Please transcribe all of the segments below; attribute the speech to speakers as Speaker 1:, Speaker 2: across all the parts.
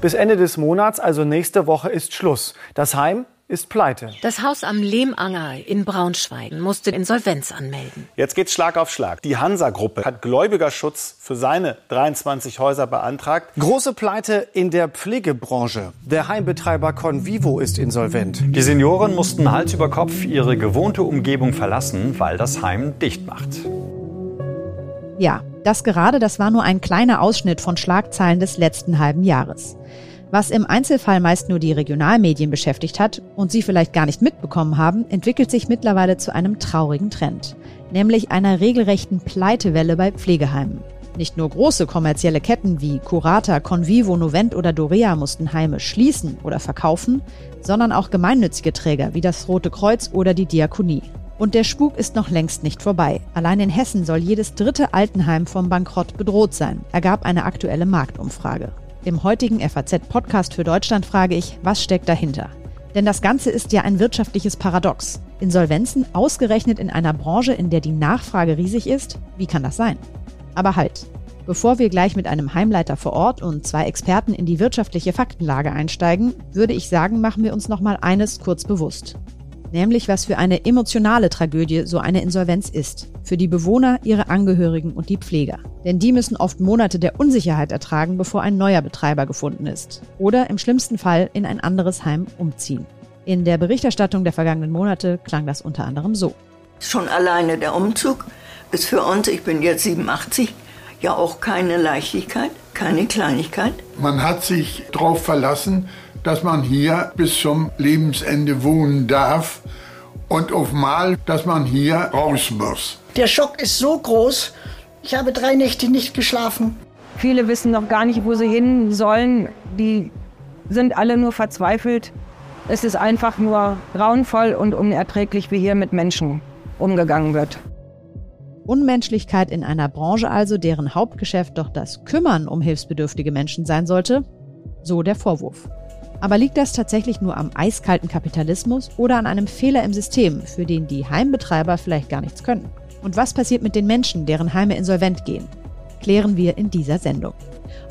Speaker 1: Bis Ende des Monats, also nächste Woche, ist Schluss. Das Heim ist pleite.
Speaker 2: Das Haus am Lehmanger in Braunschweig musste Insolvenz anmelden.
Speaker 1: Jetzt geht's Schlag auf Schlag. Die Hansa-Gruppe hat Gläubigerschutz für seine 23 Häuser beantragt. Große Pleite in der Pflegebranche. Der Heimbetreiber Convivo ist insolvent.
Speaker 3: Die Senioren mussten Hals über Kopf ihre gewohnte Umgebung verlassen, weil das Heim dicht macht.
Speaker 4: Ja, das gerade, das war nur ein kleiner Ausschnitt von Schlagzeilen des letzten halben Jahres. Was im Einzelfall meist nur die Regionalmedien beschäftigt hat und Sie vielleicht gar nicht mitbekommen haben, entwickelt sich mittlerweile zu einem traurigen Trend, nämlich einer regelrechten Pleitewelle bei Pflegeheimen. Nicht nur große kommerzielle Ketten wie Curata, Convivo, Novent oder Dorea mussten Heime schließen oder verkaufen, sondern auch gemeinnützige Träger wie das Rote Kreuz oder die Diakonie. Und der Spuk ist noch längst nicht vorbei. Allein in Hessen soll jedes dritte Altenheim vom Bankrott bedroht sein, ergab eine aktuelle Marktumfrage. Im heutigen FAZ-Podcast für Deutschland frage ich, was steckt dahinter? Denn das Ganze ist ja ein wirtschaftliches Paradox. Insolvenzen ausgerechnet in einer Branche, in der die Nachfrage riesig ist? Wie kann das sein? Aber halt, bevor wir gleich mit einem Heimleiter vor Ort und zwei Experten in die wirtschaftliche Faktenlage einsteigen, würde ich sagen, machen wir uns noch mal eines kurz bewusst nämlich was für eine emotionale Tragödie so eine Insolvenz ist. Für die Bewohner, ihre Angehörigen und die Pfleger. Denn die müssen oft Monate der Unsicherheit ertragen, bevor ein neuer Betreiber gefunden ist. Oder im schlimmsten Fall in ein anderes Heim umziehen. In der Berichterstattung der vergangenen Monate klang das unter anderem so.
Speaker 5: Schon alleine der Umzug ist für uns, ich bin jetzt 87, ja auch keine Leichtigkeit, keine Kleinigkeit.
Speaker 6: Man hat sich darauf verlassen, dass man hier bis zum Lebensende wohnen darf und auf Mal, dass man hier raus muss.
Speaker 7: Der Schock ist so groß, ich habe drei Nächte nicht geschlafen.
Speaker 8: Viele wissen noch gar nicht, wo sie hin sollen. Die sind alle nur verzweifelt. Es ist einfach nur grauenvoll und unerträglich, wie hier mit Menschen umgegangen wird.
Speaker 4: Unmenschlichkeit in einer Branche also, deren Hauptgeschäft doch das Kümmern um hilfsbedürftige Menschen sein sollte? So der Vorwurf. Aber liegt das tatsächlich nur am eiskalten Kapitalismus oder an einem Fehler im System, für den die Heimbetreiber vielleicht gar nichts können? Und was passiert mit den Menschen, deren Heime insolvent gehen? Klären wir in dieser Sendung.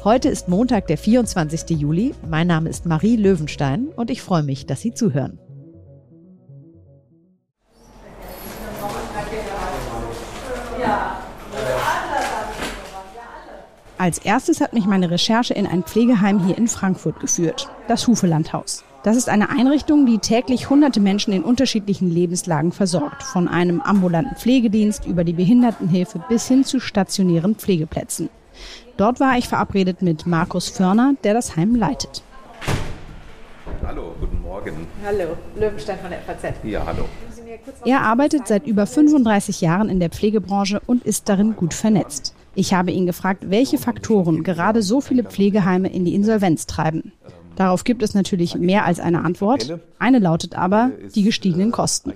Speaker 4: Heute ist Montag, der 24. Juli. Mein Name ist Marie Löwenstein und ich freue mich, dass Sie zuhören. Als erstes hat mich meine Recherche in ein Pflegeheim hier in Frankfurt geführt, das Hufelandhaus. Das ist eine Einrichtung, die täglich hunderte Menschen in unterschiedlichen Lebenslagen versorgt, von einem ambulanten Pflegedienst über die Behindertenhilfe bis hin zu stationären Pflegeplätzen. Dort war ich verabredet mit Markus Förner, der das Heim leitet.
Speaker 9: Hallo, guten Morgen.
Speaker 4: Hallo, Löwenstein von der FAZ.
Speaker 9: Ja, hallo.
Speaker 4: Er arbeitet seit über 35 Jahren in der Pflegebranche und ist darin gut vernetzt. Ich habe ihn gefragt, welche Faktoren gerade so viele Pflegeheime in die Insolvenz treiben. Darauf gibt es natürlich mehr als eine Antwort. Eine lautet aber die gestiegenen Kosten.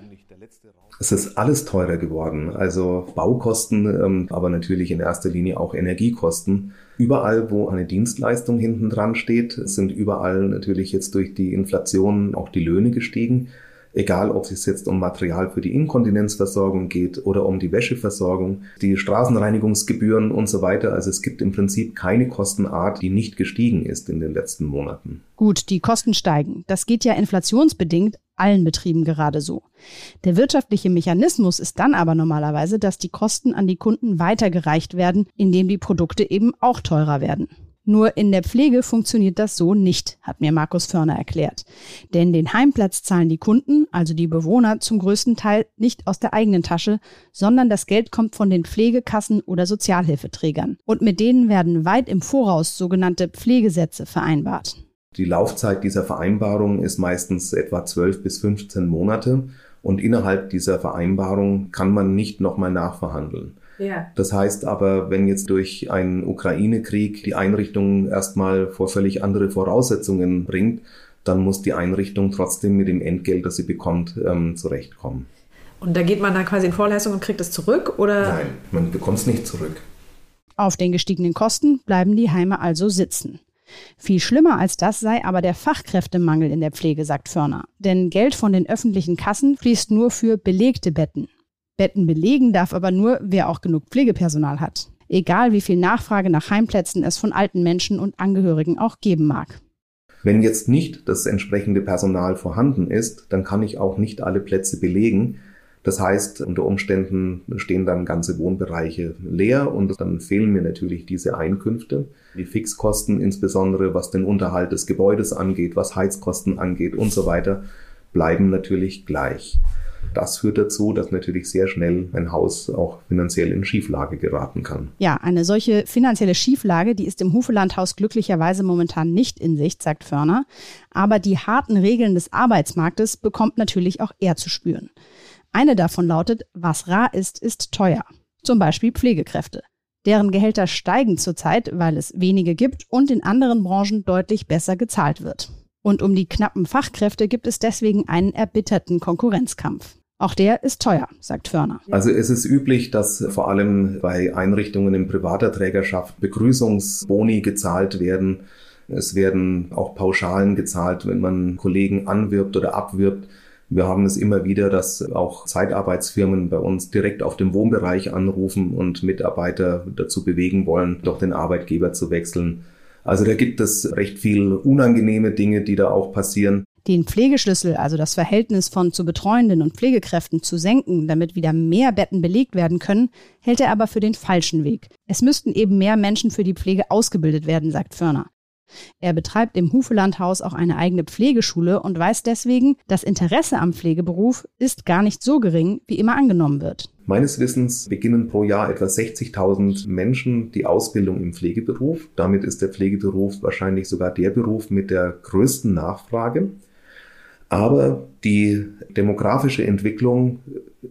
Speaker 9: Es ist alles teurer geworden, also Baukosten, ähm, aber natürlich in erster Linie auch Energiekosten. Überall, wo eine Dienstleistung hinten dran steht, sind überall natürlich jetzt durch die Inflation auch die Löhne gestiegen egal ob es jetzt um Material für die Inkontinenzversorgung geht oder um die Wäscheversorgung, die Straßenreinigungsgebühren und so weiter. Also es gibt im Prinzip keine Kostenart, die nicht gestiegen ist in den letzten Monaten.
Speaker 4: Gut, die Kosten steigen. Das geht ja inflationsbedingt allen Betrieben gerade so. Der wirtschaftliche Mechanismus ist dann aber normalerweise, dass die Kosten an die Kunden weitergereicht werden, indem die Produkte eben auch teurer werden. Nur in der Pflege funktioniert das so nicht, hat mir Markus Förner erklärt. Denn den Heimplatz zahlen die Kunden, also die Bewohner, zum größten Teil nicht aus der eigenen Tasche, sondern das Geld kommt von den Pflegekassen oder Sozialhilfeträgern. Und mit denen werden weit im Voraus sogenannte Pflegesätze vereinbart.
Speaker 9: Die Laufzeit dieser Vereinbarung ist meistens etwa 12 bis 15 Monate und innerhalb dieser Vereinbarung kann man nicht nochmal nachverhandeln. Ja. Das heißt aber, wenn jetzt durch einen Ukraine-Krieg die Einrichtung erstmal vor völlig andere Voraussetzungen bringt, dann muss die Einrichtung trotzdem mit dem Entgelt, das sie bekommt, ähm, zurechtkommen.
Speaker 10: Und da geht man dann quasi in Vorleistung und kriegt es zurück, oder?
Speaker 9: Nein, man bekommt es nicht zurück.
Speaker 4: Auf den gestiegenen Kosten bleiben die Heime also sitzen. Viel schlimmer als das sei aber der Fachkräftemangel in der Pflege, sagt Förner. Denn Geld von den öffentlichen Kassen fließt nur für belegte Betten. Betten belegen darf aber nur, wer auch genug Pflegepersonal hat. egal wie viel Nachfrage nach Heimplätzen es von alten Menschen und Angehörigen auch geben mag.
Speaker 9: Wenn jetzt nicht das entsprechende Personal vorhanden ist, dann kann ich auch nicht alle Plätze belegen. Das heißt, unter Umständen stehen dann ganze Wohnbereiche leer und dann fehlen mir natürlich diese Einkünfte. Die Fixkosten, insbesondere was den Unterhalt des Gebäudes angeht, was Heizkosten angeht und so weiter, bleiben natürlich gleich. Das führt dazu, dass natürlich sehr schnell ein Haus auch finanziell in Schieflage geraten kann.
Speaker 4: Ja, eine solche finanzielle Schieflage, die ist im Hufelandhaus glücklicherweise momentan nicht in Sicht, sagt Förner. Aber die harten Regeln des Arbeitsmarktes bekommt natürlich auch er zu spüren. Eine davon lautet, was rar ist, ist teuer. Zum Beispiel Pflegekräfte. Deren Gehälter steigen zurzeit, weil es wenige gibt und in anderen Branchen deutlich besser gezahlt wird. Und um die knappen Fachkräfte gibt es deswegen einen erbitterten Konkurrenzkampf. Auch der ist teuer, sagt Förner.
Speaker 9: Also es ist üblich, dass vor allem bei Einrichtungen in privater Trägerschaft Begrüßungsboni gezahlt werden. Es werden auch Pauschalen gezahlt, wenn man Kollegen anwirbt oder abwirbt. Wir haben es immer wieder, dass auch Zeitarbeitsfirmen bei uns direkt auf dem Wohnbereich anrufen und Mitarbeiter dazu bewegen wollen, doch den Arbeitgeber zu wechseln. Also da gibt es recht viel unangenehme Dinge, die da auch passieren.
Speaker 4: Den Pflegeschlüssel, also das Verhältnis von zu Betreuenden und Pflegekräften zu senken, damit wieder mehr Betten belegt werden können, hält er aber für den falschen Weg. Es müssten eben mehr Menschen für die Pflege ausgebildet werden, sagt Förner. Er betreibt im Hufelandhaus auch eine eigene Pflegeschule und weiß deswegen, das Interesse am Pflegeberuf ist gar nicht so gering, wie immer angenommen wird.
Speaker 9: Meines Wissens beginnen pro Jahr etwa 60.000 Menschen die Ausbildung im Pflegeberuf. Damit ist der Pflegeberuf wahrscheinlich sogar der Beruf mit der größten Nachfrage. Aber die demografische Entwicklung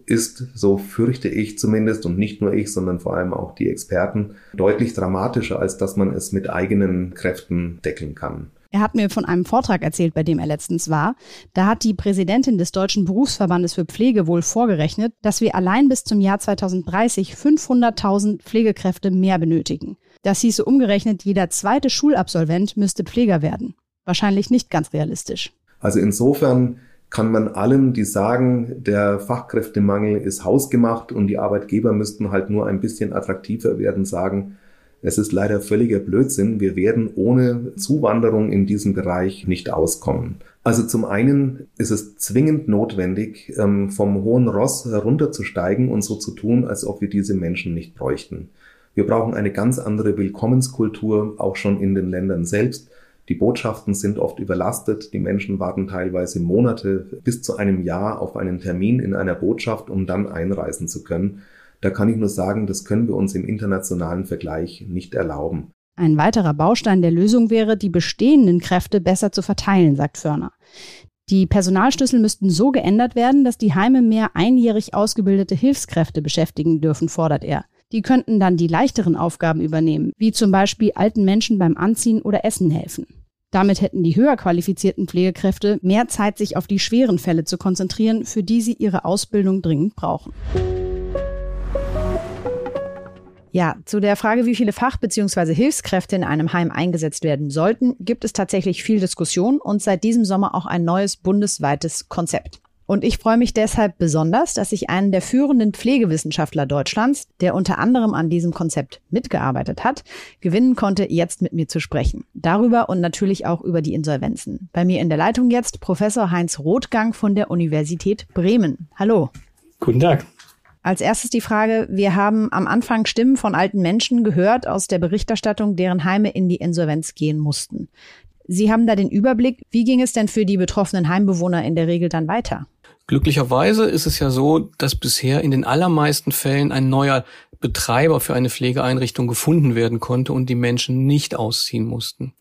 Speaker 9: ist, so fürchte ich zumindest, und nicht nur ich, sondern vor allem auch die Experten, deutlich dramatischer, als dass man es mit eigenen Kräften deckeln kann.
Speaker 4: Er hat mir von einem Vortrag erzählt, bei dem er letztens war. Da hat die Präsidentin des Deutschen Berufsverbandes für Pflege wohl vorgerechnet, dass wir allein bis zum Jahr 2030 500.000 Pflegekräfte mehr benötigen. Das hieße umgerechnet, jeder zweite Schulabsolvent müsste Pfleger werden. Wahrscheinlich nicht ganz realistisch.
Speaker 9: Also insofern kann man allen, die sagen, der Fachkräftemangel ist hausgemacht und die Arbeitgeber müssten halt nur ein bisschen attraktiver werden, sagen, es ist leider völliger Blödsinn. Wir werden ohne Zuwanderung in diesem Bereich nicht auskommen. Also zum einen ist es zwingend notwendig, ähm, vom hohen Ross herunterzusteigen und so zu tun, als ob wir diese Menschen nicht bräuchten. Wir brauchen eine ganz andere Willkommenskultur, auch schon in den Ländern selbst. Die Botschaften sind oft überlastet. Die Menschen warten teilweise Monate bis zu einem Jahr auf einen Termin in einer Botschaft, um dann einreisen zu können. Da kann ich nur sagen, das können wir uns im internationalen Vergleich nicht erlauben.
Speaker 4: Ein weiterer Baustein der Lösung wäre, die bestehenden Kräfte besser zu verteilen, sagt Förner. Die Personalschlüssel müssten so geändert werden, dass die Heime mehr einjährig ausgebildete Hilfskräfte beschäftigen dürfen, fordert er. Die könnten dann die leichteren Aufgaben übernehmen, wie zum Beispiel alten Menschen beim Anziehen oder Essen helfen. Damit hätten die höher qualifizierten Pflegekräfte mehr Zeit, sich auf die schweren Fälle zu konzentrieren, für die sie ihre Ausbildung dringend brauchen. Ja, zu der Frage, wie viele Fach- bzw. Hilfskräfte in einem Heim eingesetzt werden sollten, gibt es tatsächlich viel Diskussion und seit diesem Sommer auch ein neues bundesweites Konzept. Und ich freue mich deshalb besonders, dass ich einen der führenden Pflegewissenschaftler Deutschlands, der unter anderem an diesem Konzept mitgearbeitet hat, gewinnen konnte, jetzt mit mir zu sprechen. Darüber und natürlich auch über die Insolvenzen. Bei mir in der Leitung jetzt Professor Heinz Rothgang von der Universität Bremen. Hallo.
Speaker 11: Guten Tag.
Speaker 4: Als erstes die Frage, wir haben am Anfang Stimmen von alten Menschen gehört aus der Berichterstattung, deren Heime in die Insolvenz gehen mussten. Sie haben da den Überblick. Wie ging es denn für die betroffenen Heimbewohner in der Regel dann weiter?
Speaker 11: Glücklicherweise ist es ja so, dass bisher in den allermeisten Fällen ein neuer Betreiber für eine Pflegeeinrichtung gefunden werden konnte und die Menschen nicht ausziehen mussten.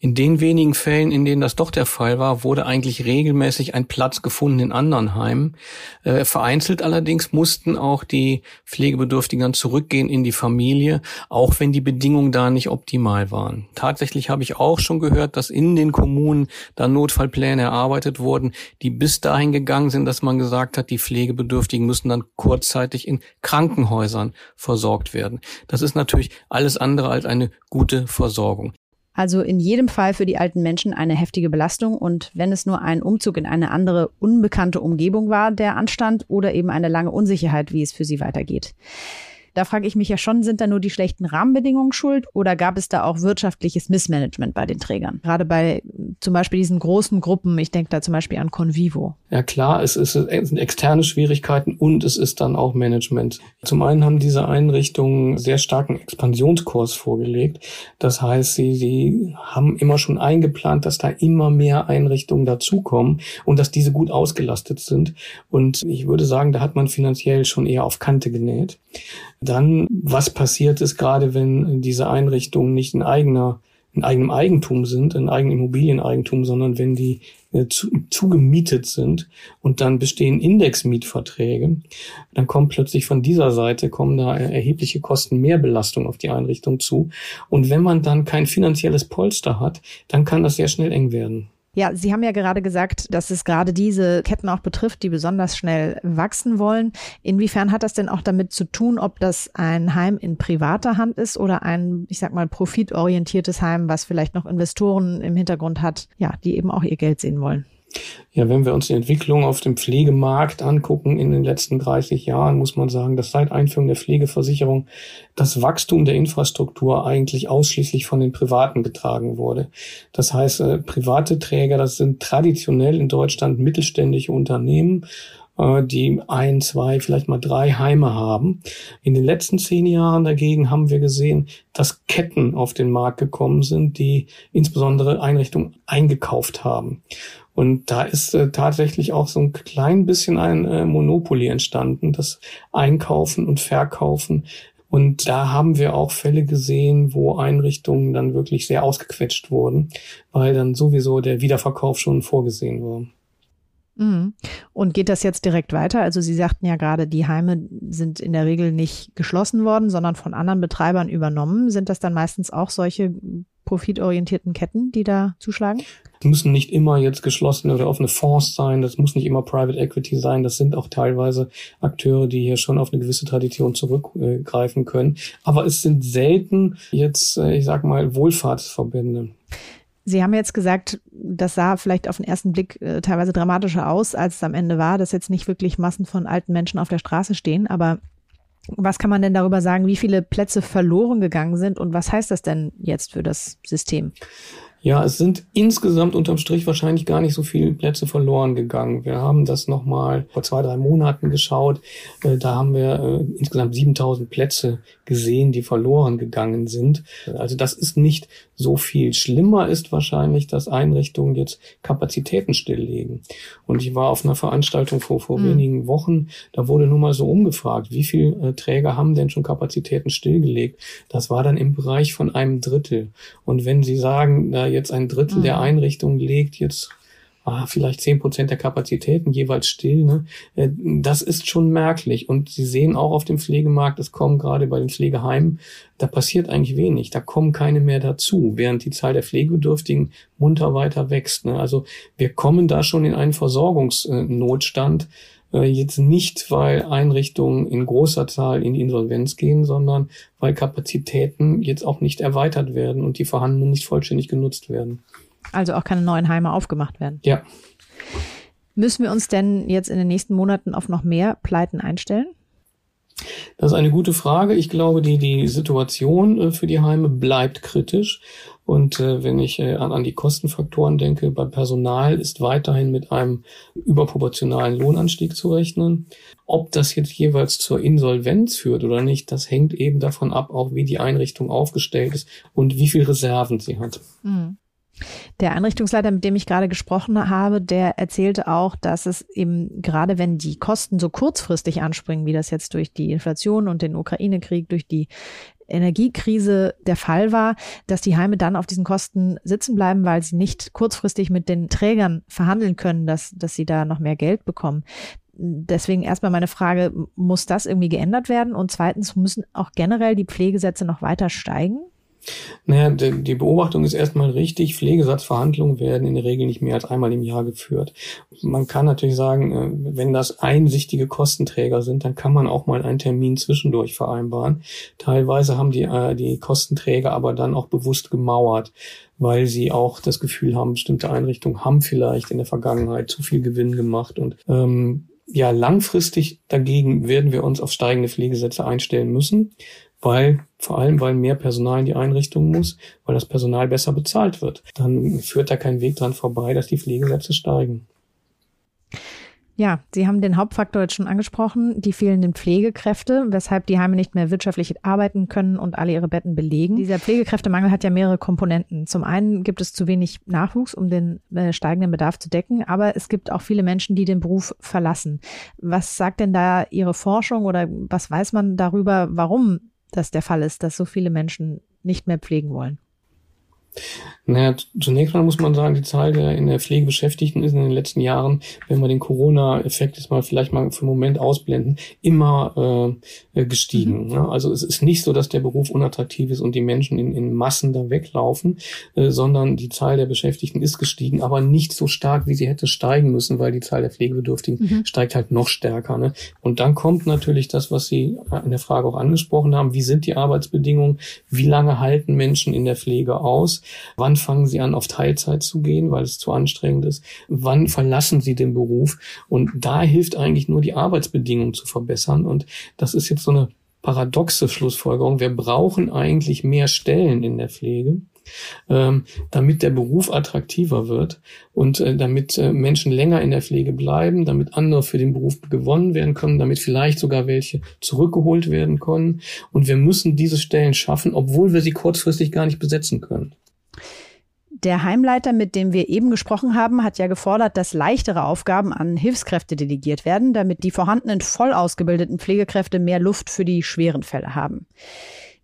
Speaker 11: In den wenigen Fällen, in denen das doch der Fall war, wurde eigentlich regelmäßig ein Platz gefunden in anderen Heimen. Äh, vereinzelt allerdings mussten auch die Pflegebedürftigen dann zurückgehen in die Familie, auch wenn die Bedingungen da nicht optimal waren. Tatsächlich habe ich auch schon gehört, dass in den Kommunen da Notfallpläne erarbeitet wurden, die bis dahin gegangen sind, dass man gesagt hat, die Pflegebedürftigen müssen dann kurzzeitig in Krankenhäusern versorgt werden. Das ist natürlich alles andere als eine gute Versorgung.
Speaker 4: Also in jedem Fall für die alten Menschen eine heftige Belastung und wenn es nur ein Umzug in eine andere, unbekannte Umgebung war, der anstand oder eben eine lange Unsicherheit, wie es für sie weitergeht.
Speaker 10: Da frage ich mich ja schon, sind da nur die schlechten Rahmenbedingungen schuld oder gab es da auch wirtschaftliches Missmanagement bei den Trägern? Gerade bei zum Beispiel diesen großen Gruppen, ich denke da zum Beispiel an Convivo.
Speaker 11: Ja klar, es, ist, es sind externe Schwierigkeiten und es ist dann auch Management. Zum einen haben diese Einrichtungen sehr starken Expansionskurs vorgelegt. Das heißt, sie, sie haben immer schon eingeplant, dass da immer mehr Einrichtungen dazukommen und dass diese gut ausgelastet sind. Und ich würde sagen, da hat man finanziell schon eher auf Kante genäht. Dann, was passiert ist, gerade wenn diese Einrichtungen nicht in eigener in eigenem Eigentum sind, in eigenem Immobilieneigentum, sondern wenn die äh, zu, zugemietet sind und dann bestehen Indexmietverträge, dann kommt plötzlich von dieser Seite kommen da erhebliche Kosten Mehrbelastung auf die Einrichtung zu. Und wenn man dann kein finanzielles Polster hat, dann kann das sehr schnell eng werden.
Speaker 10: Ja, Sie haben ja gerade gesagt, dass es gerade diese Ketten auch betrifft, die besonders schnell wachsen wollen. Inwiefern hat das denn auch damit zu tun, ob das ein Heim in privater Hand ist oder ein, ich sag mal, profitorientiertes Heim, was vielleicht noch Investoren im Hintergrund hat, ja, die eben auch ihr Geld sehen wollen?
Speaker 11: Ja, wenn wir uns die Entwicklung auf dem Pflegemarkt angucken in den letzten 30 Jahren, muss man sagen, dass seit Einführung der Pflegeversicherung das Wachstum der Infrastruktur eigentlich ausschließlich von den Privaten getragen wurde. Das heißt, äh, private Träger, das sind traditionell in Deutschland mittelständische Unternehmen, äh, die ein, zwei, vielleicht mal drei Heime haben. In den letzten zehn Jahren dagegen haben wir gesehen, dass Ketten auf den Markt gekommen sind, die insbesondere Einrichtungen eingekauft haben. Und da ist äh, tatsächlich auch so ein klein bisschen ein äh, Monopoly entstanden, das Einkaufen und Verkaufen. Und da haben wir auch Fälle gesehen, wo Einrichtungen dann wirklich sehr ausgequetscht wurden, weil dann sowieso der Wiederverkauf schon vorgesehen war.
Speaker 10: Mhm. Und geht das jetzt direkt weiter? Also Sie sagten ja gerade, die Heime sind in der Regel nicht geschlossen worden, sondern von anderen Betreibern übernommen. Sind das dann meistens auch solche profitorientierten Ketten, die da zuschlagen?
Speaker 11: Das müssen nicht immer jetzt geschlossene oder offene Fonds sein, das muss nicht immer Private Equity sein, das sind auch teilweise Akteure, die hier schon auf eine gewisse Tradition zurückgreifen können. Aber es sind selten jetzt, äh, ich sag mal, Wohlfahrtsverbände.
Speaker 10: Sie haben jetzt gesagt, das sah vielleicht auf den ersten Blick äh, teilweise dramatischer aus, als es am Ende war, dass jetzt nicht wirklich Massen von alten Menschen auf der Straße stehen. Aber was kann man denn darüber sagen, wie viele Plätze verloren gegangen sind und was heißt das denn jetzt für das System?
Speaker 11: Ja, es sind insgesamt unterm Strich wahrscheinlich gar nicht so viele Plätze verloren gegangen. Wir haben das nochmal vor zwei, drei Monaten geschaut. Äh, da haben wir äh, insgesamt 7000 Plätze gesehen, die verloren gegangen sind. Also das ist nicht so viel. Schlimmer ist wahrscheinlich, dass Einrichtungen jetzt Kapazitäten stilllegen. Und ich war auf einer Veranstaltung vor, vor mhm. wenigen Wochen, da wurde nur mal so umgefragt, wie viele äh, Träger haben denn schon Kapazitäten stillgelegt? Das war dann im Bereich von einem Drittel. Und wenn Sie sagen, jetzt ein Drittel mhm. der Einrichtungen legt jetzt ah, vielleicht zehn Prozent der Kapazitäten jeweils still. Ne? Äh, das ist schon merklich. Und Sie sehen auch auf dem Pflegemarkt, es kommen gerade bei den Pflegeheimen, da passiert eigentlich wenig. Da kommen keine mehr dazu, während die Zahl der Pflegebedürftigen munter weiter wächst. Ne? Also wir kommen da schon in einen Versorgungsnotstand. Äh, jetzt nicht, weil Einrichtungen in großer Zahl in die Insolvenz gehen, sondern weil Kapazitäten jetzt auch nicht erweitert werden und die vorhandenen nicht vollständig genutzt werden.
Speaker 10: Also auch keine neuen Heime aufgemacht werden.
Speaker 11: Ja.
Speaker 10: Müssen wir uns denn jetzt in den nächsten Monaten auf noch mehr Pleiten einstellen?
Speaker 11: Das ist eine gute Frage. Ich glaube, die, die Situation äh, für die Heime bleibt kritisch. Und äh, wenn ich äh, an, an die Kostenfaktoren denke, beim Personal ist weiterhin mit einem überproportionalen Lohnanstieg zu rechnen. Ob das jetzt jeweils zur Insolvenz führt oder nicht, das hängt eben davon ab, auch wie die Einrichtung aufgestellt ist und wie viel Reserven sie hat. Mhm.
Speaker 10: Der Einrichtungsleiter, mit dem ich gerade gesprochen habe, der erzählte auch, dass es eben gerade wenn die Kosten so kurzfristig anspringen, wie das jetzt durch die Inflation und den Ukraine-Krieg, durch die Energiekrise der Fall war, dass die Heime dann auf diesen Kosten sitzen bleiben, weil sie nicht kurzfristig mit den Trägern verhandeln können, dass, dass sie da noch mehr Geld bekommen. Deswegen erstmal meine Frage, muss das irgendwie geändert werden? Und zweitens, müssen auch generell die Pflegesätze noch weiter steigen?
Speaker 11: Naja, die Beobachtung ist erstmal richtig. Pflegesatzverhandlungen werden in der Regel nicht mehr als einmal im Jahr geführt. Man kann natürlich sagen, äh, wenn das einsichtige Kostenträger sind, dann kann man auch mal einen Termin zwischendurch vereinbaren. Teilweise haben die, äh, die Kostenträger aber dann auch bewusst gemauert, weil sie auch das Gefühl haben, bestimmte Einrichtungen haben vielleicht in der Vergangenheit zu viel Gewinn gemacht und ähm, ja, langfristig dagegen werden wir uns auf steigende Pflegesätze einstellen müssen, weil, vor allem, weil mehr Personal in die Einrichtung muss, weil das Personal besser bezahlt wird. Dann führt da kein Weg dran vorbei, dass die Pflegesätze steigen.
Speaker 12: Ja, Sie haben den Hauptfaktor jetzt schon angesprochen, die fehlenden Pflegekräfte, weshalb die Heime nicht mehr wirtschaftlich arbeiten können und alle ihre Betten belegen. Dieser Pflegekräftemangel hat ja mehrere Komponenten. Zum einen gibt es zu wenig Nachwuchs, um den äh, steigenden Bedarf zu decken, aber es gibt auch viele Menschen, die den Beruf verlassen. Was sagt denn da Ihre Forschung oder was weiß man darüber, warum das der Fall ist, dass so viele Menschen nicht mehr pflegen wollen?
Speaker 11: Naja, zunächst mal muss man sagen, die Zahl der in der Pflege Beschäftigten ist in den letzten Jahren, wenn wir den Corona-Effekt jetzt mal vielleicht mal für einen Moment ausblenden, immer äh, äh gestiegen. Mhm. Also es ist nicht so, dass der Beruf unattraktiv ist und die Menschen in, in Massen da weglaufen, äh, sondern die Zahl der Beschäftigten ist gestiegen, aber nicht so stark, wie sie hätte steigen müssen, weil die Zahl der Pflegebedürftigen mhm. steigt halt noch stärker. Ne? Und dann kommt natürlich das, was Sie in der Frage auch angesprochen haben, wie sind die Arbeitsbedingungen, wie lange halten Menschen in der Pflege aus? Wann fangen sie an, auf Teilzeit zu gehen, weil es zu anstrengend ist? Wann verlassen sie den Beruf? Und da hilft eigentlich nur die Arbeitsbedingungen zu verbessern. Und das ist jetzt so eine paradoxe Schlussfolgerung. Wir brauchen eigentlich mehr Stellen in der Pflege ähm, damit der Beruf attraktiver wird und äh, damit äh, Menschen länger in der Pflege bleiben, damit andere für den Beruf gewonnen werden können, damit vielleicht sogar welche zurückgeholt werden können. Und wir müssen diese Stellen schaffen, obwohl wir sie kurzfristig gar nicht besetzen können.
Speaker 12: Der Heimleiter, mit dem wir eben gesprochen haben, hat ja gefordert, dass leichtere Aufgaben an Hilfskräfte delegiert werden, damit die vorhandenen voll ausgebildeten Pflegekräfte mehr Luft für die schweren Fälle haben.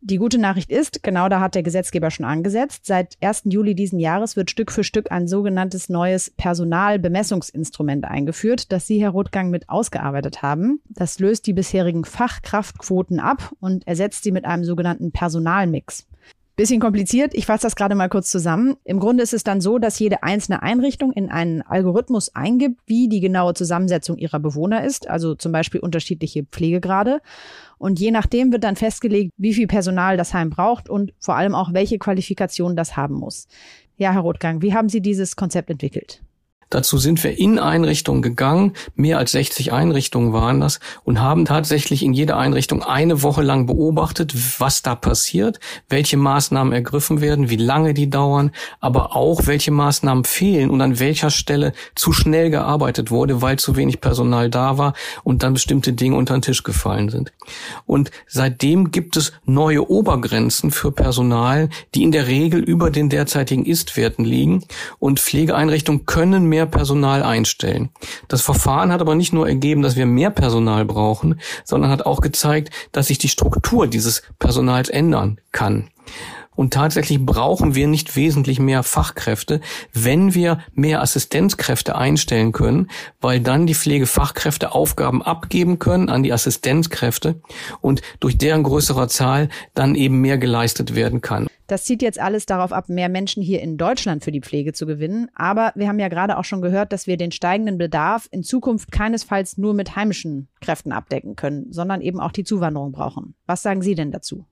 Speaker 12: Die gute Nachricht ist, genau da hat der Gesetzgeber schon angesetzt. Seit 1. Juli diesen Jahres wird Stück für Stück ein sogenanntes neues Personalbemessungsinstrument eingeführt, das Sie, Herr Rothgang, mit ausgearbeitet haben. Das löst die bisherigen Fachkraftquoten ab und ersetzt sie mit einem sogenannten Personalmix. Bisschen kompliziert, ich fasse das gerade mal kurz zusammen. Im Grunde ist es dann so, dass jede einzelne Einrichtung in einen Algorithmus eingibt, wie die genaue Zusammensetzung ihrer Bewohner ist, also zum Beispiel unterschiedliche Pflegegrade. Und je nachdem wird dann festgelegt, wie viel Personal das Heim braucht und vor allem auch, welche Qualifikation das haben muss. Ja, Herr Rothgang, wie haben Sie dieses Konzept entwickelt?
Speaker 11: Dazu sind wir in Einrichtungen gegangen, mehr als 60 Einrichtungen waren das, und haben tatsächlich in jeder Einrichtung eine Woche lang beobachtet, was da passiert, welche Maßnahmen ergriffen werden, wie lange die dauern, aber auch welche Maßnahmen fehlen und an welcher Stelle zu schnell gearbeitet wurde, weil zu wenig Personal da war und dann bestimmte Dinge unter den Tisch gefallen sind. Und seitdem gibt es neue Obergrenzen für Personal, die in der Regel über den derzeitigen Istwerten liegen und Pflegeeinrichtungen können mehr mehr Personal einstellen. Das Verfahren hat aber nicht nur ergeben, dass wir mehr Personal brauchen, sondern hat auch gezeigt, dass sich die Struktur dieses Personals ändern kann. Und tatsächlich brauchen wir nicht wesentlich mehr Fachkräfte, wenn wir mehr Assistenzkräfte einstellen können, weil dann die Pflegefachkräfte Aufgaben abgeben können an die Assistenzkräfte und durch deren größerer Zahl dann eben mehr geleistet werden kann.
Speaker 12: Das zieht jetzt alles darauf ab, mehr Menschen hier in Deutschland für die Pflege zu gewinnen. Aber wir haben ja gerade auch schon gehört, dass wir den steigenden Bedarf in Zukunft keinesfalls nur mit heimischen Kräften abdecken können, sondern eben auch die Zuwanderung brauchen. Was sagen Sie denn dazu?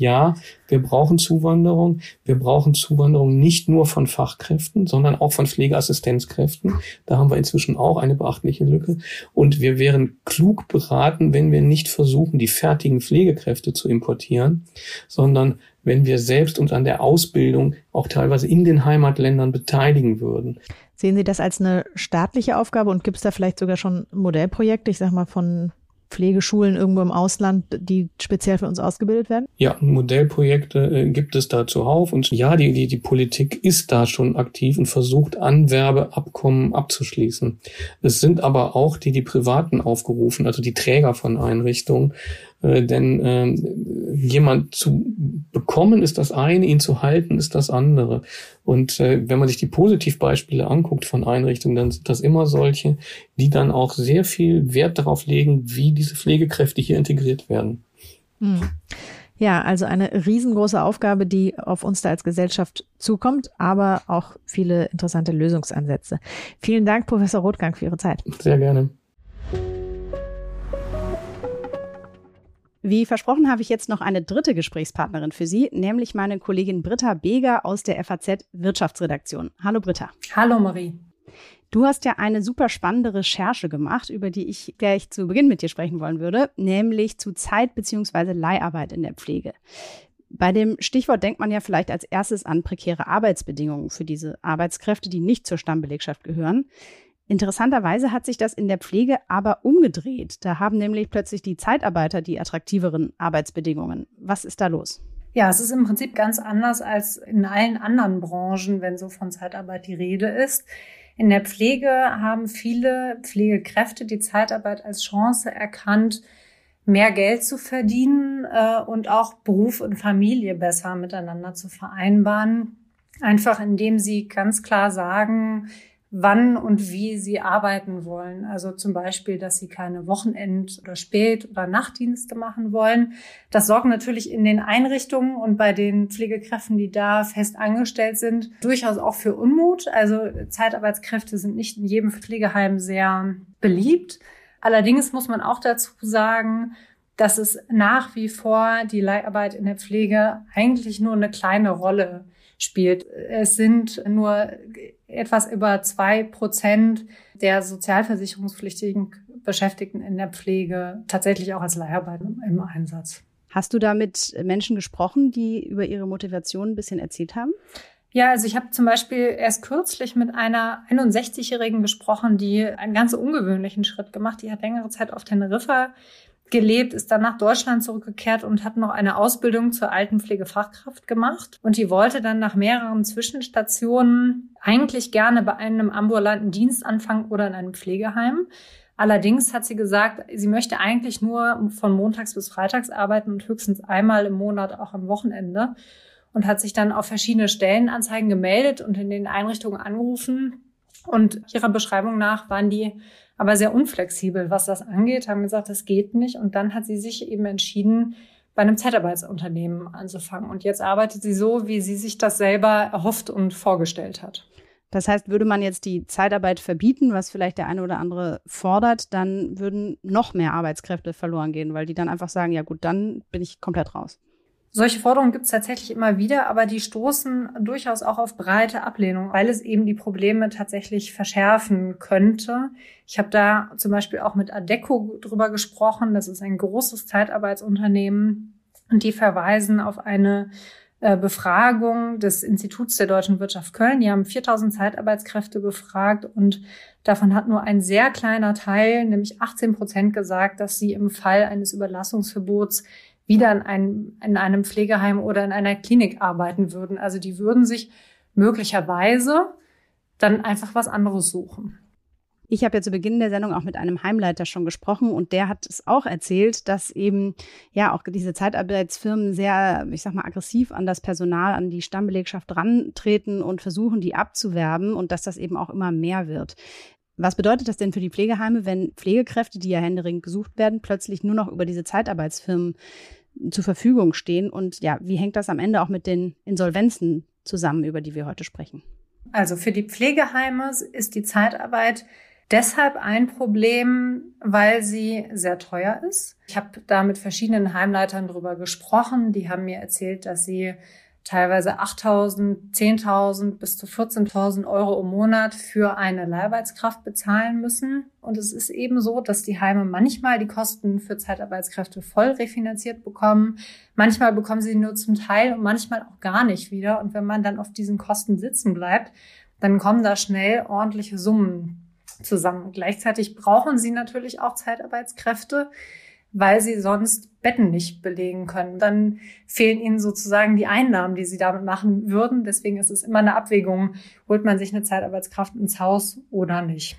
Speaker 11: Ja, wir brauchen Zuwanderung. Wir brauchen Zuwanderung nicht nur von Fachkräften, sondern auch von Pflegeassistenzkräften. Da haben wir inzwischen auch eine beachtliche Lücke. Und wir wären klug beraten, wenn wir nicht versuchen, die fertigen Pflegekräfte zu importieren, sondern wenn wir selbst uns an der Ausbildung auch teilweise in den Heimatländern beteiligen würden.
Speaker 12: Sehen Sie das als eine staatliche Aufgabe und gibt es da vielleicht sogar schon Modellprojekte, ich sag mal von Pflegeschulen irgendwo im Ausland, die speziell für uns ausgebildet werden?
Speaker 11: Ja, Modellprojekte äh, gibt es da zuhauf und ja, die, die, die Politik ist da schon aktiv und versucht Anwerbeabkommen abzuschließen. Es sind aber auch die, die Privaten aufgerufen, also die Träger von Einrichtungen, äh, denn äh, jemand zu bekommen ist das eine, ihn zu halten ist das andere. Und äh, wenn man sich die Positivbeispiele anguckt von Einrichtungen, dann sind das immer solche, die dann auch sehr viel Wert darauf legen, wie diese Pflegekräfte hier integriert werden.
Speaker 12: Hm. Ja, also eine riesengroße Aufgabe, die auf uns da als Gesellschaft zukommt, aber auch viele interessante Lösungsansätze. Vielen Dank, Professor Rothgang, für Ihre Zeit.
Speaker 11: Sehr gerne.
Speaker 12: Wie versprochen habe ich jetzt noch eine dritte Gesprächspartnerin für Sie, nämlich meine Kollegin Britta Beger aus der FAZ Wirtschaftsredaktion. Hallo Britta.
Speaker 13: Hallo Marie.
Speaker 4: Du hast ja eine super spannende Recherche gemacht, über die ich gleich zu Beginn mit dir sprechen wollen würde, nämlich zu Zeit- bzw. Leiharbeit in der Pflege. Bei dem Stichwort denkt man ja vielleicht als erstes an prekäre Arbeitsbedingungen für diese Arbeitskräfte, die nicht zur Stammbelegschaft gehören. Interessanterweise hat sich das in der Pflege aber umgedreht. Da haben nämlich plötzlich die Zeitarbeiter die attraktiveren Arbeitsbedingungen. Was ist da los?
Speaker 13: Ja, es ist im Prinzip ganz anders als in allen anderen Branchen, wenn so von Zeitarbeit die Rede ist. In der Pflege haben viele Pflegekräfte die Zeitarbeit als Chance erkannt, mehr Geld zu verdienen äh, und auch Beruf und Familie besser miteinander zu vereinbaren. Einfach indem sie ganz klar sagen, wann und wie sie arbeiten wollen. Also zum Beispiel, dass sie keine Wochenend- oder Spät- oder Nachtdienste machen wollen. Das sorgt natürlich in den Einrichtungen und bei den Pflegekräften, die da fest angestellt sind, durchaus auch für Unmut. Also Zeitarbeitskräfte sind nicht in jedem Pflegeheim sehr beliebt. Allerdings muss man auch dazu sagen, dass es nach wie vor die Leiharbeit in der Pflege eigentlich nur eine kleine Rolle spielt. Es sind nur etwas über zwei Prozent der sozialversicherungspflichtigen Beschäftigten in der Pflege tatsächlich auch als Leiharbeit im Einsatz.
Speaker 4: Hast du da mit Menschen gesprochen, die über ihre Motivation ein bisschen erzählt haben?
Speaker 13: Ja, also ich habe zum Beispiel erst kürzlich mit einer 61-Jährigen gesprochen, die einen ganz ungewöhnlichen Schritt gemacht. Die hat längere Zeit auf Teneriffa gelebt, ist dann nach Deutschland zurückgekehrt und hat noch eine Ausbildung zur Altenpflegefachkraft gemacht. Und die wollte dann nach mehreren Zwischenstationen eigentlich gerne bei einem ambulanten Dienst anfangen oder in einem Pflegeheim. Allerdings hat sie gesagt, sie möchte eigentlich nur von montags bis freitags arbeiten und höchstens einmal im Monat auch am Wochenende und hat sich dann auf verschiedene Stellenanzeigen gemeldet und in den Einrichtungen angerufen. Und ihrer Beschreibung nach waren die aber sehr unflexibel, was das angeht, haben gesagt, das geht nicht. Und dann hat sie sich eben entschieden, bei einem Zeitarbeitsunternehmen anzufangen. Und jetzt arbeitet sie so, wie sie sich das selber erhofft und vorgestellt hat.
Speaker 4: Das heißt, würde man jetzt die Zeitarbeit verbieten, was vielleicht der eine oder andere fordert, dann würden noch mehr Arbeitskräfte verloren gehen, weil die dann einfach sagen, ja gut, dann bin ich komplett raus.
Speaker 13: Solche Forderungen gibt es tatsächlich immer wieder, aber die stoßen durchaus auch auf breite Ablehnung, weil es eben die Probleme tatsächlich verschärfen könnte. Ich habe da zum Beispiel auch mit Adeco drüber gesprochen. Das ist ein großes Zeitarbeitsunternehmen und die verweisen auf eine äh, Befragung des Instituts der deutschen Wirtschaft Köln. Die haben 4000 Zeitarbeitskräfte befragt und davon hat nur ein sehr kleiner Teil, nämlich 18 Prozent, gesagt, dass sie im Fall eines Überlassungsverbots wieder in einem, in einem Pflegeheim oder in einer Klinik arbeiten würden. Also die würden sich möglicherweise dann einfach was anderes suchen.
Speaker 4: Ich habe ja zu Beginn der Sendung auch mit einem Heimleiter schon gesprochen und der hat es auch erzählt, dass eben ja auch diese Zeitarbeitsfirmen sehr, ich sag mal, aggressiv an das Personal, an die Stammbelegschaft rantreten und versuchen, die abzuwerben und dass das eben auch immer mehr wird. Was bedeutet das denn für die Pflegeheime, wenn Pflegekräfte, die ja händeringend gesucht werden, plötzlich nur noch über diese Zeitarbeitsfirmen zur Verfügung stehen. Und ja, wie hängt das am Ende auch mit den Insolvenzen zusammen, über die wir heute sprechen?
Speaker 13: Also für die Pflegeheime ist die Zeitarbeit deshalb ein Problem, weil sie sehr teuer ist. Ich habe da mit verschiedenen Heimleitern drüber gesprochen. Die haben mir erzählt, dass sie teilweise 8.000, 10.000 bis zu 14.000 Euro im Monat für eine Leiharbeitskraft bezahlen müssen. Und es ist eben so, dass die Heime manchmal die Kosten für Zeitarbeitskräfte voll refinanziert bekommen. Manchmal bekommen sie nur zum Teil und manchmal auch gar nicht wieder. Und wenn man dann auf diesen Kosten sitzen bleibt, dann kommen da schnell ordentliche Summen zusammen. Gleichzeitig brauchen sie natürlich auch Zeitarbeitskräfte weil sie sonst Betten nicht belegen können. Dann fehlen ihnen sozusagen die Einnahmen, die sie damit machen würden. Deswegen ist es immer eine Abwägung, holt man sich eine Zeitarbeitskraft ins Haus oder nicht.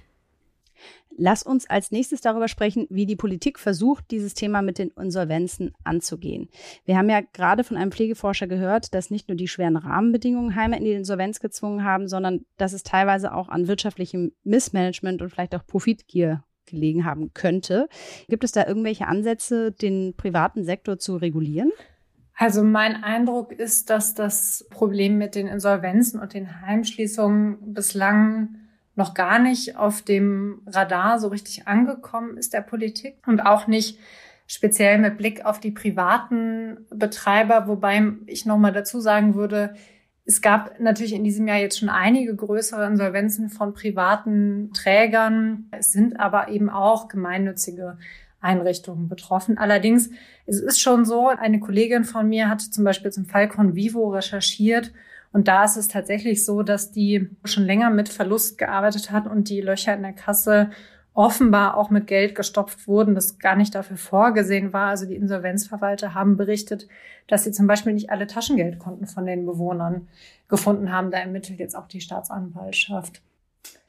Speaker 4: Lass uns als nächstes darüber sprechen, wie die Politik versucht, dieses Thema mit den Insolvenzen anzugehen. Wir haben ja gerade von einem Pflegeforscher gehört, dass nicht nur die schweren Rahmenbedingungen Heime in die Insolvenz gezwungen haben, sondern dass es teilweise auch an wirtschaftlichem Missmanagement und vielleicht auch Profitgier gelegen haben könnte. Gibt es da irgendwelche Ansätze, den privaten Sektor zu regulieren?
Speaker 13: Also mein Eindruck ist, dass das Problem mit den Insolvenzen und den Heimschließungen bislang noch gar nicht auf dem Radar so richtig angekommen ist der Politik und auch nicht speziell mit Blick auf die privaten Betreiber, wobei ich noch mal dazu sagen würde, Es gab natürlich in diesem Jahr jetzt schon einige größere Insolvenzen von privaten Trägern. Es sind aber eben auch gemeinnützige Einrichtungen betroffen. Allerdings, es ist schon so, eine Kollegin von mir hat zum Beispiel zum Fall Convivo recherchiert und da ist es tatsächlich so, dass die schon länger mit Verlust gearbeitet hat und die Löcher in der Kasse offenbar auch mit Geld gestopft wurden, das gar nicht dafür vorgesehen war. Also die Insolvenzverwalter haben berichtet, dass sie zum Beispiel nicht alle Taschengeldkonten von den Bewohnern gefunden haben. Da ermittelt jetzt auch die Staatsanwaltschaft.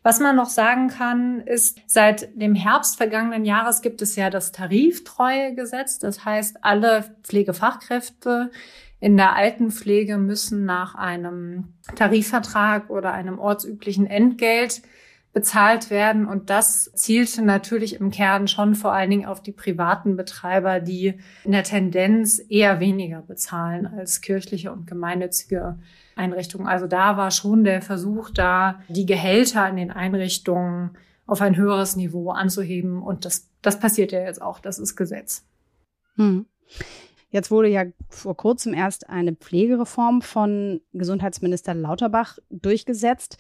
Speaker 13: Was man noch sagen kann, ist, seit dem Herbst vergangenen Jahres gibt es ja das Tariftreuegesetz. Das heißt, alle Pflegefachkräfte in der Altenpflege müssen nach einem Tarifvertrag oder einem ortsüblichen Entgelt bezahlt werden. Und das zielte natürlich im Kern schon vor allen Dingen auf die privaten Betreiber, die in der Tendenz eher weniger bezahlen als kirchliche und gemeinnützige Einrichtungen. Also da war schon der Versuch da, die Gehälter in den Einrichtungen auf ein höheres Niveau anzuheben. Und das, das passiert ja jetzt auch. Das ist Gesetz.
Speaker 4: Hm. Jetzt wurde ja vor kurzem erst eine Pflegereform von Gesundheitsminister Lauterbach durchgesetzt.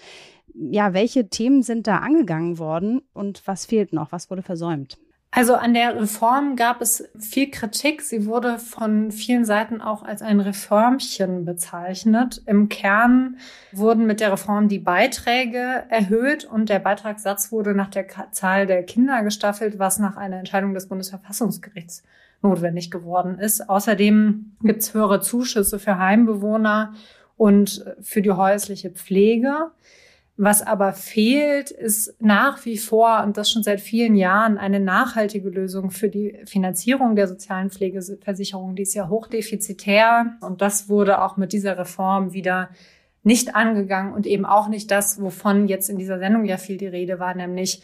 Speaker 4: Ja, welche Themen sind da angegangen worden und was fehlt noch? Was wurde versäumt?
Speaker 13: Also an der Reform gab es viel Kritik. Sie wurde von vielen Seiten auch als ein Reformchen bezeichnet. Im Kern wurden mit der Reform die Beiträge erhöht und der Beitragssatz wurde nach der Zahl der Kinder gestaffelt, was nach einer Entscheidung des Bundesverfassungsgerichts notwendig geworden ist. Außerdem gibt es höhere Zuschüsse für Heimbewohner und für die häusliche Pflege. Was aber fehlt, ist nach wie vor, und das schon seit vielen Jahren, eine nachhaltige Lösung für die Finanzierung der sozialen Pflegeversicherung. Die ist ja hochdefizitär und das wurde auch mit dieser Reform wieder nicht angegangen und eben auch nicht das, wovon jetzt in dieser Sendung ja viel die Rede war, nämlich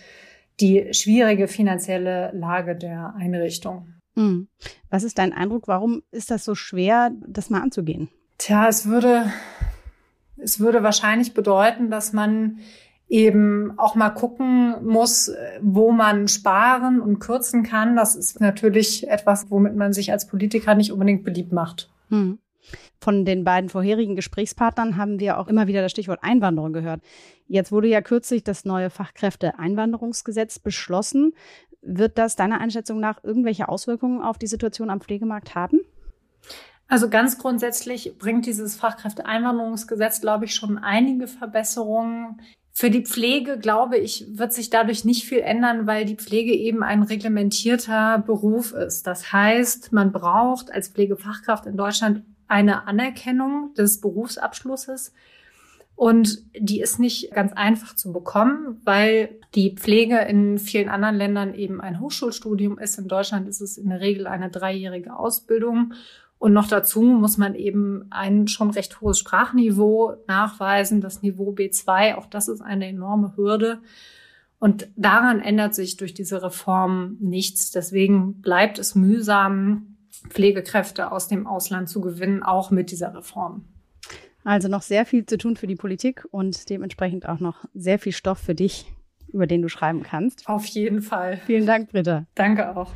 Speaker 13: die schwierige finanzielle Lage der Einrichtung.
Speaker 4: Hm. Was ist dein Eindruck? Warum ist das so schwer, das mal anzugehen?
Speaker 13: Tja, es würde, es würde wahrscheinlich bedeuten, dass man eben auch mal gucken muss, wo man sparen und kürzen kann. Das ist natürlich etwas, womit man sich als Politiker nicht unbedingt beliebt macht. Hm.
Speaker 4: Von den beiden vorherigen Gesprächspartnern haben wir auch immer wieder das Stichwort Einwanderung gehört. Jetzt wurde ja kürzlich das neue Fachkräfteeinwanderungsgesetz beschlossen. Wird das deiner Einschätzung nach irgendwelche Auswirkungen auf die Situation am Pflegemarkt haben?
Speaker 13: Also ganz grundsätzlich bringt dieses Fachkräfteeinwanderungsgesetz, glaube ich, schon einige Verbesserungen. Für die Pflege, glaube ich, wird sich dadurch nicht viel ändern, weil die Pflege eben ein reglementierter Beruf ist. Das heißt, man braucht als Pflegefachkraft in Deutschland eine Anerkennung des Berufsabschlusses. Und die ist nicht ganz einfach zu bekommen, weil die Pflege in vielen anderen Ländern eben ein Hochschulstudium ist. In Deutschland ist es in der Regel eine dreijährige Ausbildung. Und noch dazu muss man eben ein schon recht hohes Sprachniveau nachweisen, das Niveau B2. Auch das ist eine enorme Hürde. Und daran ändert sich durch diese Reform nichts. Deswegen bleibt es mühsam, Pflegekräfte aus dem Ausland zu gewinnen, auch mit dieser Reform.
Speaker 4: Also noch sehr viel zu tun für die Politik und dementsprechend auch noch sehr viel Stoff für dich, über den du schreiben kannst.
Speaker 13: Auf jeden Fall.
Speaker 4: Vielen Dank, Britta.
Speaker 13: Danke auch.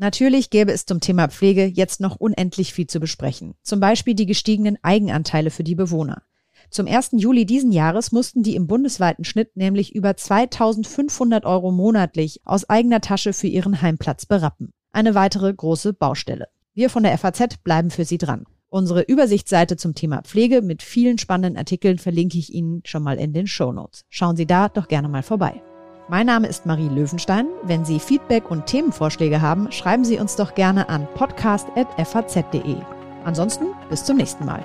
Speaker 4: Natürlich gäbe es zum Thema Pflege jetzt noch unendlich viel zu besprechen. Zum Beispiel die gestiegenen Eigenanteile für die Bewohner. Zum 1. Juli diesen Jahres mussten die im bundesweiten Schnitt nämlich über 2500 Euro monatlich aus eigener Tasche für ihren Heimplatz berappen. Eine weitere große Baustelle. Wir von der FAZ bleiben für Sie dran. Unsere Übersichtsseite zum Thema Pflege mit vielen spannenden Artikeln verlinke ich Ihnen schon mal in den Show Notes. Schauen Sie da doch gerne mal vorbei. Mein Name ist Marie Löwenstein. Wenn Sie Feedback und Themenvorschläge haben, schreiben Sie uns doch gerne an podcast.faz.de. Ansonsten bis zum nächsten Mal.